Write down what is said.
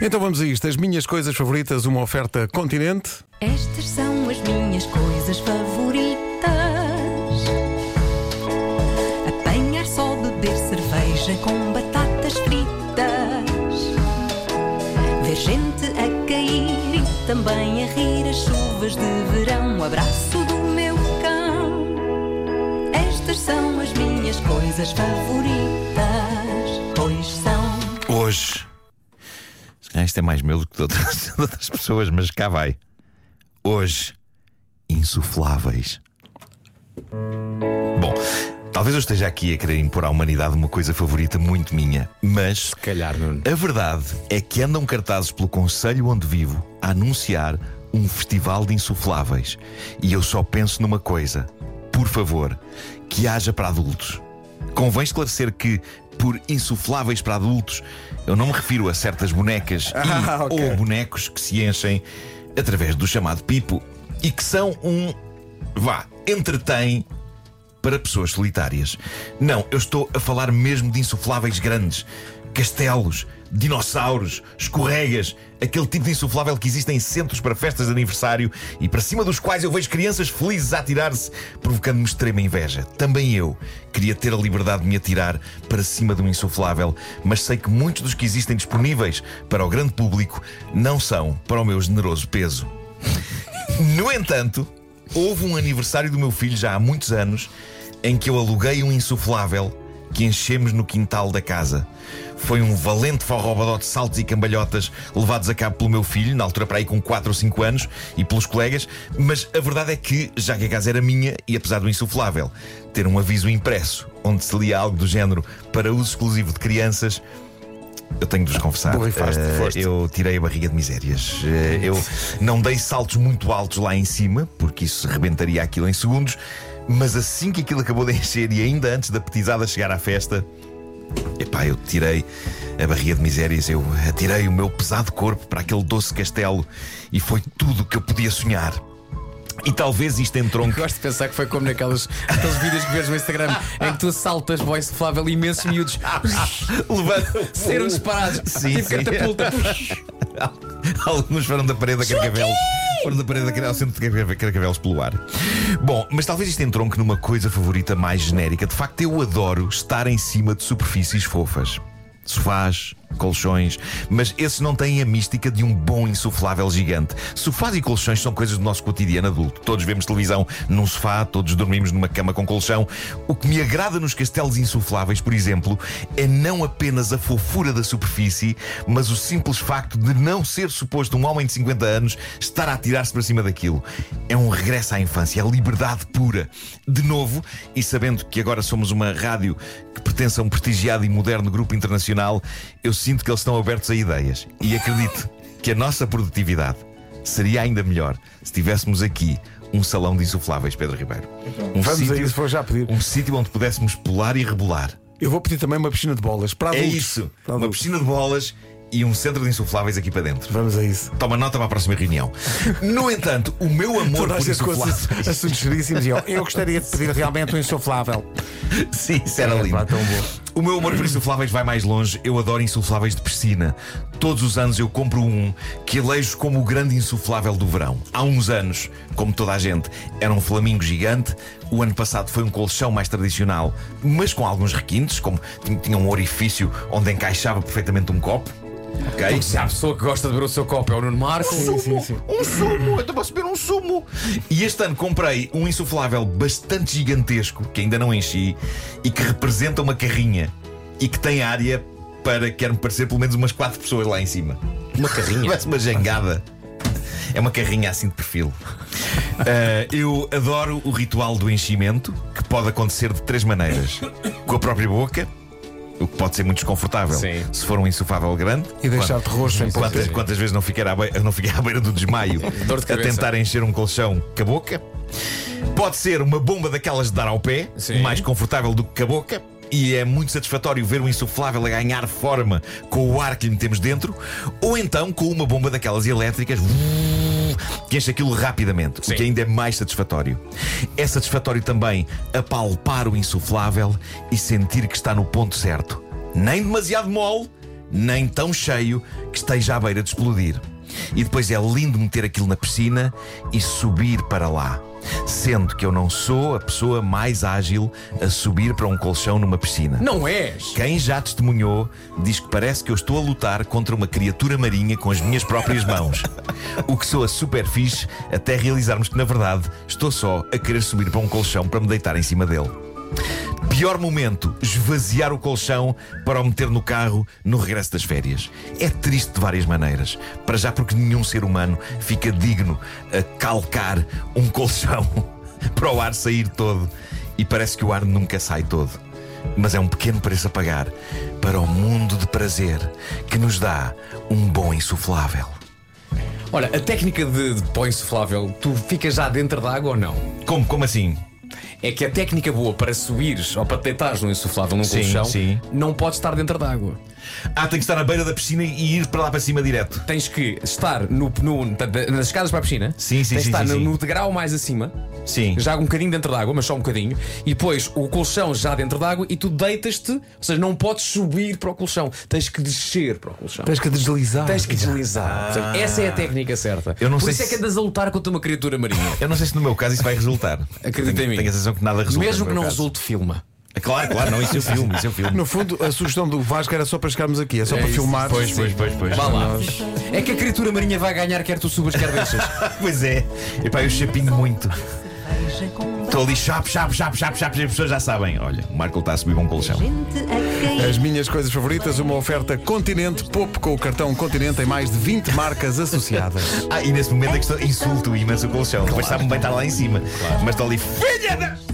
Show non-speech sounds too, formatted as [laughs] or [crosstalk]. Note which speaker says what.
Speaker 1: Então vamos a isto. As minhas coisas favoritas, uma oferta continente.
Speaker 2: Estas são as minhas coisas favoritas: apanhar só, beber cerveja com batatas fritas, ver gente a cair e também a rir as chuvas de verão. O abraço do meu cão. Estas são as minhas coisas favoritas, pois são.
Speaker 3: Hoje. Calhar isto é mais meu do que de outras, [laughs] de outras pessoas, mas cá vai. Hoje. Insufláveis. Bom, talvez eu esteja aqui a querer impor à humanidade uma coisa favorita muito minha, mas.
Speaker 4: Se calhar, Nuno.
Speaker 3: A verdade é que andam cartazes pelo Conselho onde vivo a anunciar um festival de insufláveis. E eu só penso numa coisa: por favor, que haja para adultos. Convém esclarecer que, por insufláveis para adultos, eu não me refiro a certas bonecas e,
Speaker 1: Ah, [laughs] ok.
Speaker 3: ou bonecos que se enchem através do chamado pipo e que são um. vá, entretém para pessoas solitárias. Não, eu estou a falar mesmo de insufláveis grandes, castelos, dinossauros, escorregas, aquele tipo de insuflável que existe em centros para festas de aniversário e para cima dos quais eu vejo crianças felizes a atirar-se, provocando-me extrema inveja. Também eu queria ter a liberdade de me atirar para cima de um insuflável, mas sei que muitos dos que existem disponíveis para o grande público não são para o meu generoso peso. No entanto, houve um aniversário do meu filho já há muitos anos em que eu aluguei um insuflável que enchemos no quintal da casa. Foi um valente forrobadó de saltos e cambalhotas levados a cabo pelo meu filho, na altura para aí com 4 ou 5 anos, e pelos colegas, mas a verdade é que, já que a casa era minha, e apesar do insuflável ter um aviso impresso onde se lia algo do género para uso exclusivo de crianças, eu tenho de vos confessar.
Speaker 1: Borrifaste,
Speaker 3: eh,
Speaker 1: foste.
Speaker 3: eu tirei a barriga de misérias. Eh, eu não dei saltos muito altos lá em cima, porque isso rebentaria aquilo em segundos. Mas assim que aquilo acabou de encher e ainda antes da petizada chegar à festa, epá, eu tirei a barriga de misérias, eu atirei o meu pesado corpo para aquele doce castelo e foi tudo o que eu podia sonhar. E talvez isto entronque
Speaker 4: Gosto de pensar que foi como naqueles aqueles vídeos que vês no Instagram em que tu saltas voice flável imensos miúdos
Speaker 3: levando
Speaker 4: serão disparados.
Speaker 3: Sim,
Speaker 4: tipo
Speaker 3: sim.
Speaker 4: catapulta. [laughs]
Speaker 3: Alguns foram da parede a carcavelos. Foram da parede o centro de carcavelos pelo ar. Bom, mas talvez isto entronque numa coisa favorita mais genérica. De facto, eu adoro estar em cima de superfícies fofas. Sofás, colchões, mas esses não têm a mística de um bom insuflável gigante. Sofás e colchões são coisas do nosso cotidiano adulto. Todos vemos televisão num sofá, todos dormimos numa cama com colchão. O que me agrada nos castelos insufláveis, por exemplo, é não apenas a fofura da superfície, mas o simples facto de não ser suposto um homem de 50 anos estar a atirar-se para cima daquilo. É um regresso à infância, é liberdade pura. De novo, e sabendo que agora somos uma rádio que pertence a um prestigiado e moderno grupo internacional, eu sinto que eles estão abertos a ideias. E acredito [laughs] que a nossa produtividade seria ainda melhor se tivéssemos aqui um salão de insufláveis, Pedro Ribeiro. Um
Speaker 1: Vamos a
Speaker 3: sítio-
Speaker 1: isso, vou já pedir.
Speaker 3: Um sítio onde pudéssemos pular e rebolar.
Speaker 1: Eu vou pedir também uma piscina de bolas para
Speaker 3: É isso.
Speaker 1: Para
Speaker 3: Uma
Speaker 1: adultos.
Speaker 3: piscina de bolas e um centro de insufláveis aqui para dentro.
Speaker 1: Vamos a isso.
Speaker 3: Toma nota para a próxima reunião. No entanto, o meu amor por insufláveis.
Speaker 1: assuntos seríssimos e eu, eu gostaria de pedir realmente um insuflável. [laughs]
Speaker 3: Sim, isso era
Speaker 1: É,
Speaker 3: lindo.
Speaker 1: pá, tão bom.
Speaker 3: O meu amor por insufláveis vai mais longe. Eu adoro insufláveis de piscina. Todos os anos eu compro um que elejo como o grande insuflável do verão. Há uns anos, como toda a gente, era um flamingo gigante. O ano passado foi um colchão mais tradicional, mas com alguns requintes, como tinha um orifício onde encaixava perfeitamente um copo. Ok?
Speaker 4: Se há pessoa que gosta de ver o seu copo é o Nuno Marco.
Speaker 1: Sim, sim, sim.
Speaker 3: Um sumo, eu estou a beber um sumo. E este ano comprei um insuflável bastante gigantesco, que ainda não enchi, e que representa uma carrinha e que tem área para, quer-me parecer, pelo menos umas quatro pessoas lá em cima.
Speaker 4: Uma carrinha. [laughs]
Speaker 3: Parece uma jangada. É uma carrinha assim de perfil. Ah, eu adoro o ritual do enchimento, que pode acontecer de três maneiras: com a própria boca. O que pode ser muito desconfortável
Speaker 4: Sim.
Speaker 3: se for um insuflável grande.
Speaker 1: E deixar-te roxo em
Speaker 3: Quantas, quantas vezes não fiquei, à beira, não fiquei à beira do desmaio [laughs]
Speaker 4: Dor de
Speaker 3: a tentar encher um colchão com a boca? Pode ser uma bomba daquelas de dar ao pé,
Speaker 4: Sim.
Speaker 3: mais confortável do que com a boca. E é muito satisfatório ver um insuflável a ganhar forma com o ar que lhe metemos dentro, ou então com uma bomba daquelas elétricas que enche aquilo rapidamente,
Speaker 4: Sim.
Speaker 3: o que ainda é mais satisfatório. É satisfatório também apalpar o insuflável e sentir que está no ponto certo. Nem demasiado mole, nem tão cheio que esteja à beira de explodir. E depois é lindo meter aquilo na piscina e subir para lá. Sendo que eu não sou a pessoa mais ágil a subir para um colchão numa piscina.
Speaker 4: Não és?
Speaker 3: Quem já testemunhou diz que parece que eu estou a lutar contra uma criatura marinha com as minhas próprias mãos. O que soa super fixe até realizarmos que, na verdade, estou só a querer subir para um colchão para me deitar em cima dele. Pior momento, esvaziar o colchão para o meter no carro no regresso das férias. É triste de várias maneiras. Para já, porque nenhum ser humano fica digno a calcar um colchão [laughs] para o ar sair todo. E parece que o ar nunca sai todo. Mas é um pequeno preço a pagar para o mundo de prazer que nos dá um bom insuflável.
Speaker 4: Olha, a técnica de, de pó insuflável, tu ficas já dentro da água ou não?
Speaker 3: Como, como assim?
Speaker 4: É que a técnica boa para subires ou para te deitares num insuflável num
Speaker 3: Sim,
Speaker 4: colchão
Speaker 3: sim.
Speaker 4: não pode estar dentro da água.
Speaker 3: Ah, tem que estar à beira da piscina e ir para lá para cima direto.
Speaker 4: Tens que estar no, no- nas escadas para a piscina.
Speaker 3: Sim, sim,
Speaker 4: Tens
Speaker 3: sim,
Speaker 4: que estar
Speaker 3: sim,
Speaker 4: no,
Speaker 3: sim.
Speaker 4: no degrau mais acima.
Speaker 3: Sim.
Speaker 4: Já um bocadinho dentro da água, mas só um bocadinho. E depois o colchão já dentro da água e tu deitas-te. Ou seja, não podes subir para o colchão. Tens que descer para o colchão.
Speaker 1: Tens que deslizar.
Speaker 4: Tens que deslizar. Portanto, essa é a técnica certa.
Speaker 3: Eu não
Speaker 4: Por
Speaker 3: sei
Speaker 4: isso é
Speaker 3: se-
Speaker 4: que andas a lutar contra uma criatura marinha.
Speaker 3: Eu não sei se no meu caso isso vai resultar.
Speaker 4: Acredita
Speaker 3: tenho,
Speaker 4: em mim.
Speaker 3: Tenho a sensação que nada resulta.
Speaker 4: Mesmo que não
Speaker 3: caso.
Speaker 4: resulte, filma.
Speaker 3: Claro, claro, não, isso é filme, isso é filme.
Speaker 1: No fundo, a sugestão do Vasco era só para chegarmos aqui, é só para
Speaker 4: isso.
Speaker 1: filmar.
Speaker 3: Pois, pois, pois, pois.
Speaker 4: Vá lá. É que a criatura marinha vai ganhar, quer tu subas, quer deixas. [laughs]
Speaker 3: Pois é. Epá, eu chapinho muito.
Speaker 2: Cerveja com
Speaker 3: Estou ali, chap, chap, chap, chap, chap, e as pessoas já sabem. Olha, o Marco está a subir um colchão.
Speaker 2: gente a cair.
Speaker 1: As minhas coisas favoritas, uma oferta Continente, Pop com o cartão Continente em mais de 20 marcas associadas. [laughs]
Speaker 3: Ah, e nesse momento é que estou, insulto imenso o colchão. Depois sabe-me bem estar lá em cima. Mas estou ali, filha da.